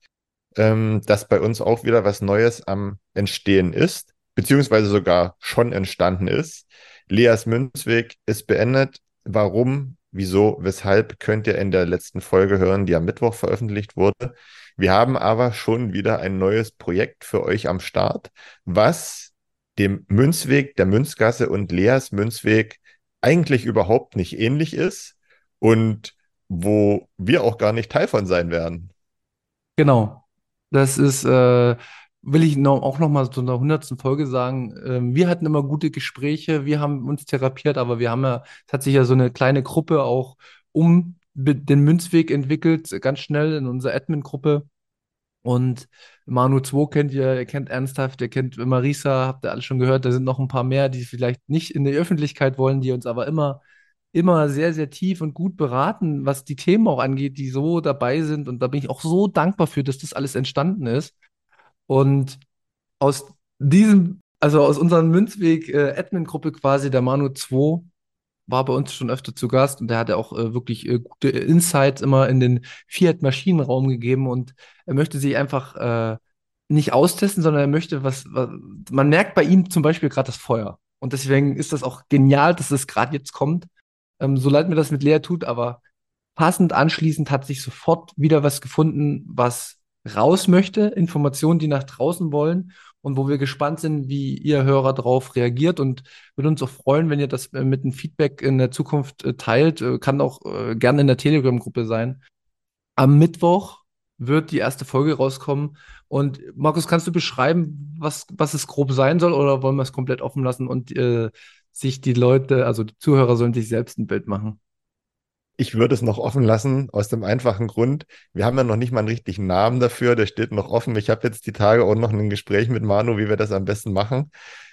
S2: ähm, dass bei uns auch wieder was Neues am Entstehen ist, beziehungsweise sogar schon entstanden ist. Leas Münzweg ist beendet. Warum, wieso, weshalb könnt ihr in der letzten Folge hören, die am Mittwoch veröffentlicht wurde. Wir haben aber schon wieder ein neues Projekt für euch am Start, was dem Münzweg, der Münzgasse und Leas Münzweg eigentlich überhaupt nicht ähnlich ist und wo wir auch gar nicht Teil von sein werden.
S3: Genau. Das ist äh, will ich noch, auch noch mal zu einer hundertsten Folge sagen, ähm, wir hatten immer gute Gespräche, wir haben uns therapiert, aber wir haben ja, es hat sich ja so eine kleine Gruppe auch um den Münzweg entwickelt, ganz schnell in unserer Admin-Gruppe. Und Manu 2 kennt ihr, ihr kennt Ernsthaft, ihr kennt Marisa, habt ihr alle schon gehört, da sind noch ein paar mehr, die vielleicht nicht in die Öffentlichkeit wollen, die uns aber immer, immer sehr, sehr tief und gut beraten, was die Themen auch angeht, die so dabei sind. Und da bin ich auch so dankbar für, dass das alles entstanden ist. Und aus diesem, also aus unserer Münzweg äh, quasi, der Manu 2 war bei uns schon öfter zu Gast und der hat ja auch äh, wirklich äh, gute Insights immer in den Fiat-Maschinenraum gegeben und er möchte sich einfach äh, nicht austesten, sondern er möchte was, was man merkt bei ihm zum Beispiel gerade das Feuer. Und deswegen ist das auch genial, dass es gerade jetzt kommt. Ähm, so leid mir das mit Lea tut, aber passend anschließend hat sich sofort wieder was gefunden, was raus möchte, Informationen, die nach draußen wollen und wo wir gespannt sind, wie ihr Hörer darauf reagiert und würde uns auch freuen, wenn ihr das äh, mit einem Feedback in der Zukunft äh, teilt. Äh, kann auch gerne in der Telegram-Gruppe sein. Am Mittwoch wird die erste Folge rauskommen. Und Markus, kannst du beschreiben, was, was es grob sein soll oder wollen wir es komplett offen lassen und äh, sich die Leute, also die Zuhörer sollen sich selbst ein Bild machen?
S2: Ich würde es noch offen lassen, aus dem einfachen Grund, wir haben ja noch nicht mal einen richtigen Namen dafür, der steht noch offen. Ich habe jetzt die Tage auch noch ein Gespräch mit Manu, wie wir das am besten machen.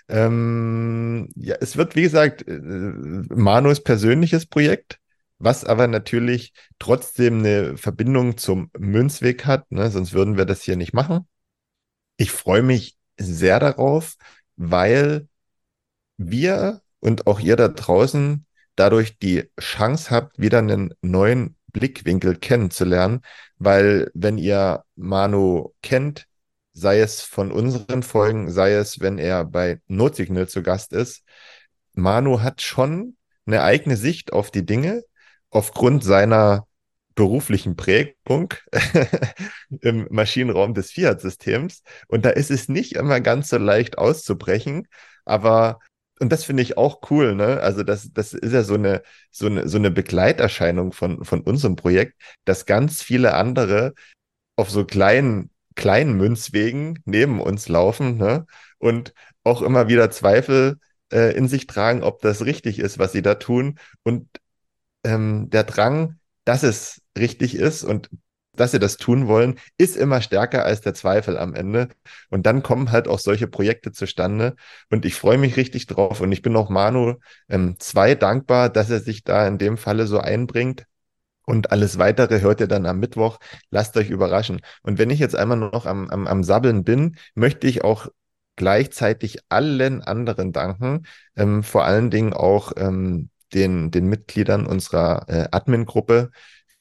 S2: Ähm, ja, es wird, wie gesagt, äh, Manus persönliches Projekt, was aber natürlich trotzdem eine Verbindung zum Münzweg hat, ne? sonst würden wir das hier nicht machen. Ich freue mich sehr darauf, weil wir und auch ihr da draußen dadurch die Chance habt, wieder einen neuen Blickwinkel kennenzulernen, weil wenn ihr Manu kennt, sei es von unseren Folgen, sei es, wenn er bei Notsignal zu Gast ist, Manu hat schon eine eigene Sicht auf die Dinge aufgrund seiner beruflichen Prägung im Maschinenraum des Fiat-Systems. Und da ist es nicht immer ganz so leicht auszubrechen, aber und das finde ich auch cool, ne? Also das, das ist ja so eine, so eine, so eine Begleiterscheinung von, von unserem Projekt, dass ganz viele andere auf so kleinen, kleinen Münzwegen neben uns laufen, ne? Und auch immer wieder Zweifel äh, in sich tragen, ob das richtig ist, was sie da tun. Und ähm, der Drang, dass es richtig ist und dass sie das tun wollen, ist immer stärker als der Zweifel am Ende. Und dann kommen halt auch solche Projekte zustande. Und ich freue mich richtig drauf. Und ich bin auch Manu ähm, zwei dankbar, dass er sich da in dem Falle so einbringt. Und alles weitere hört ihr dann am Mittwoch. Lasst euch überraschen. Und wenn ich jetzt einmal noch am, am, am Sabbeln bin, möchte ich auch gleichzeitig allen anderen danken, ähm, vor allen Dingen auch ähm, den, den Mitgliedern unserer äh, Admin-Gruppe,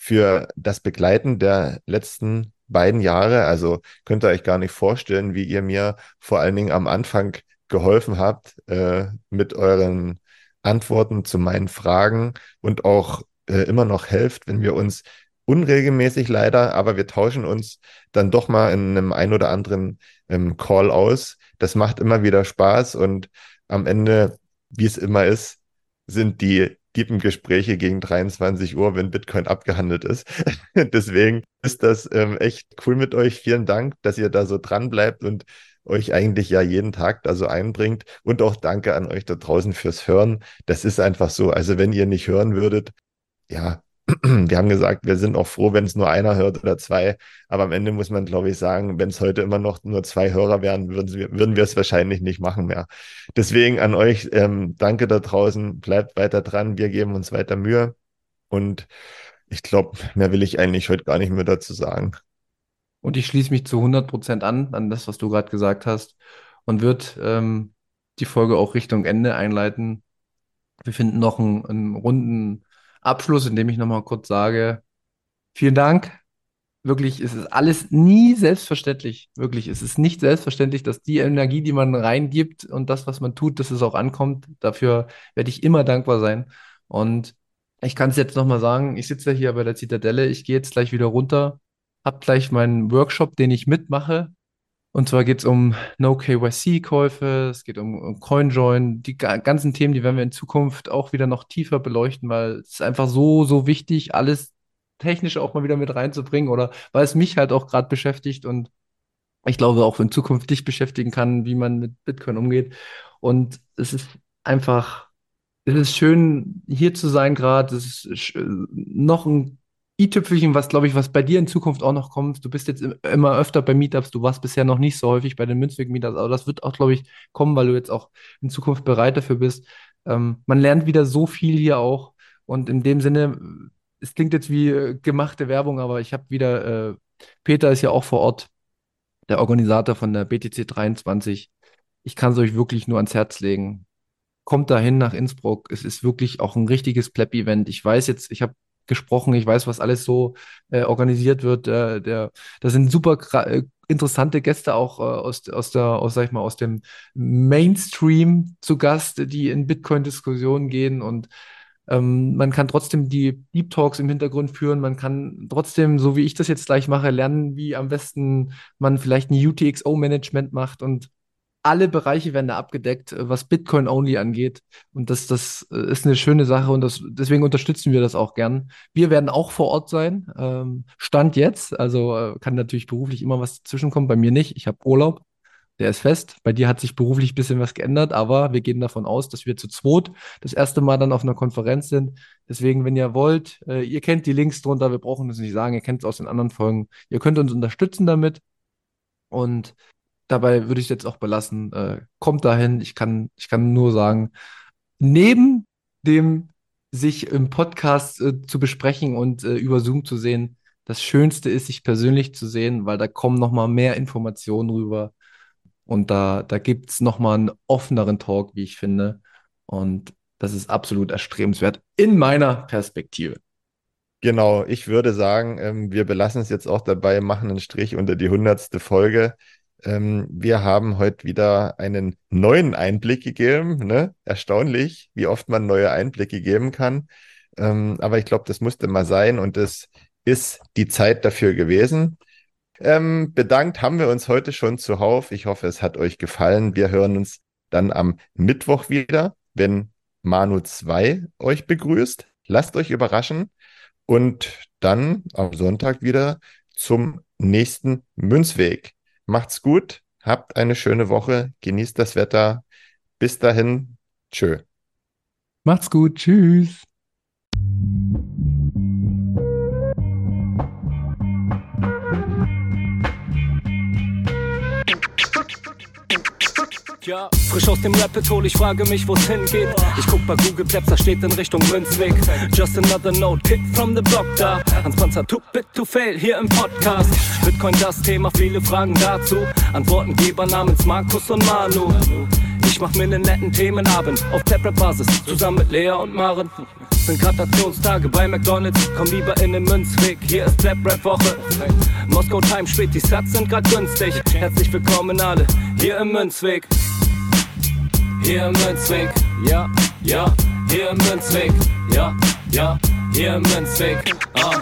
S2: für das Begleiten der letzten beiden Jahre. Also könnt ihr euch gar nicht vorstellen, wie ihr mir vor allen Dingen am Anfang geholfen habt äh, mit euren Antworten zu meinen Fragen und auch äh, immer noch helft, wenn wir uns unregelmäßig leider, aber wir tauschen uns dann doch mal in einem ein oder anderen ähm, Call aus. Das macht immer wieder Spaß und am Ende, wie es immer ist, sind die tiefen Gespräche gegen 23 Uhr, wenn Bitcoin abgehandelt ist. Deswegen ist das ähm, echt cool mit euch. Vielen Dank, dass ihr da so dran bleibt und euch eigentlich ja jeden Tag da so einbringt. Und auch danke an euch da draußen fürs Hören. Das ist einfach so. Also wenn ihr nicht hören würdet, ja, wir haben gesagt, wir sind auch froh, wenn es nur einer hört oder zwei. Aber am Ende muss man, glaube ich, sagen, wenn es heute immer noch nur zwei Hörer wären, würden, wir, es wahrscheinlich nicht machen mehr. Deswegen an euch, ähm, danke da draußen, bleibt weiter dran, wir geben uns weiter Mühe. Und ich glaube, mehr will ich eigentlich heute gar nicht mehr dazu sagen.
S3: Und ich schließe mich zu 100 Prozent an, an das, was du gerade gesagt hast und wird ähm, die Folge auch Richtung Ende einleiten. Wir finden noch einen, einen runden Abschluss, indem ich nochmal kurz sage, vielen Dank. Wirklich, es ist alles nie selbstverständlich. Wirklich, es ist nicht selbstverständlich, dass die Energie, die man reingibt und das, was man tut, dass es auch ankommt. Dafür werde ich immer dankbar sein. Und ich kann es jetzt nochmal sagen, ich sitze ja hier bei der Zitadelle, ich gehe jetzt gleich wieder runter, habe gleich meinen Workshop, den ich mitmache, und zwar geht es um No-KYC-Käufe, es geht um, CoinJoin, die ganzen Themen, die werden wir in Zukunft auch wieder noch tiefer beleuchten, weil es ist einfach so, so wichtig, alles technisch auch mal wieder mit reinzubringen oder weil es mich halt auch gerade beschäftigt und ich glaube auch in Zukunft dich beschäftigen kann, wie man mit Bitcoin umgeht. Und es ist einfach, es ist schön, hier zu sein gerade. Es ist noch ein i-Tüpfelchen, was glaube ich, was bei dir in Zukunft auch noch kommt. Du bist jetzt immer öfter bei Meetups, du warst bisher noch nicht so häufig bei den Münzweg-Meetups, aber das wird auch, glaube ich, kommen, weil du jetzt auch in Zukunft bereit dafür bist. Ähm, man lernt wieder so viel hier auch und in dem Sinne, es klingt jetzt wie äh, gemachte Werbung, aber ich habe wieder, äh, Peter ist ja auch vor Ort, der Organisator von der BTC 23. Ich kann es euch wirklich nur ans Herz legen kommt dahin nach Innsbruck. Es ist wirklich auch ein richtiges Pleb-Event. Ich weiß jetzt, ich habe gesprochen. Ich weiß, was alles so äh, organisiert wird. Äh, der, da sind super äh, interessante Gäste auch äh, aus, aus der, aus, sag ich mal, aus dem Mainstream zu Gast, die in Bitcoin-Diskussionen gehen und ähm, man kann trotzdem die Deep Talks im Hintergrund führen. Man kann trotzdem, so wie ich das jetzt gleich mache, lernen, wie am besten man vielleicht ein UTXO-Management macht und alle Bereiche werden da abgedeckt, äh, was Bitcoin-only angeht. Und das, das äh, ist eine schöne Sache und das, deswegen unterstützen wir das auch gern. Wir werden auch vor Ort sein. Ähm, Stand jetzt, also äh, kann natürlich beruflich immer was zwischenkommen. Bei mir nicht. Ich habe Urlaub. Der ist fest. Bei dir hat sich beruflich ein bisschen was geändert, aber wir gehen davon aus, dass wir zu zweit das erste Mal dann auf einer Konferenz sind. Deswegen, wenn ihr wollt, äh, ihr kennt die Links drunter, wir brauchen das nicht sagen, ihr kennt es aus den anderen Folgen. Ihr könnt uns unterstützen damit. Und dabei würde ich jetzt auch belassen. Äh, kommt dahin. Ich kann, ich kann nur sagen, neben dem sich im Podcast äh, zu besprechen und äh, über Zoom zu sehen. Das Schönste ist, sich persönlich zu sehen, weil da kommen nochmal mehr Informationen rüber. Und da, da gibt es nochmal einen offeneren Talk, wie ich finde. Und das ist absolut erstrebenswert in meiner Perspektive.
S2: Genau, ich würde sagen, ähm, wir belassen es jetzt auch dabei, machen einen Strich unter die hundertste Folge. Ähm, wir haben heute wieder einen neuen Einblick gegeben. Ne? Erstaunlich, wie oft man neue Einblicke geben kann. Ähm, aber ich glaube, das musste mal sein und es ist die Zeit dafür gewesen. Ähm, bedankt haben wir uns heute schon zuhauf. Ich hoffe, es hat euch gefallen. Wir hören uns dann am Mittwoch wieder, wenn Manu 2 euch begrüßt. Lasst euch überraschen und dann am Sonntag wieder zum nächsten Münzweg. Macht's gut, habt eine schöne Woche, genießt das Wetter. Bis dahin, tschö.
S3: Macht's gut, tschüss.
S1: Ja, frisch aus dem Rapid Hole, ich frage mich, wo's hingeht. Ich guck bei Google Maps, da steht in Richtung Münzweg. Just another note, kick from the block da. Panzer, too bit to fail, hier im Podcast. Bitcoin das Thema, viele Fragen dazu. Antwortengeber namens Markus und Manu. Ich mach mir nen netten Themenabend auf Taprap-Basis, zusammen mit Lea und Maren. Sind Gratationstage bei McDonalds, komm lieber in den Münzweg, hier ist Clap Rap Woche. Moskau Time spät, die Sats sind grad günstig. Herzlich willkommen alle, hier im Münzweg. Hier im Münzweg, ja, ja, hier im Münzweg, ja, ja, im Münzweg, ah,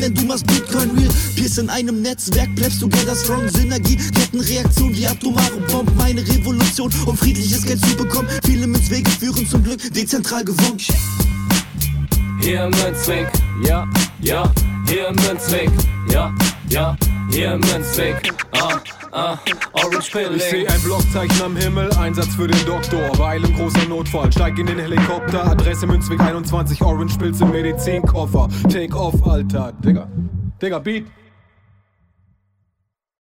S4: denn du machst Bitcoin real. Pierce in einem Netzwerk, bleibst together strong, Synergie, Kettenreaktion wie atomare Bomben, meine Revolution, um friedliches Geld zu bekommen. Viele Münzwege führen zum Glück dezentral gewonnen.
S1: Hier im Münzweg, ja, ja, hier im Münzweg, ja, ja, hier im Münzweg, ah, ah, Orange
S5: Ich
S1: Pilling.
S5: seh ein Blockzeichen am Himmel, Einsatz für den Doktor. Weil im großer Notfall, steig in den Helikopter. Adresse Münzweg 21, Orange Pilz im Medizinkoffer. Take off, Alter. Digga, Digga, Beat.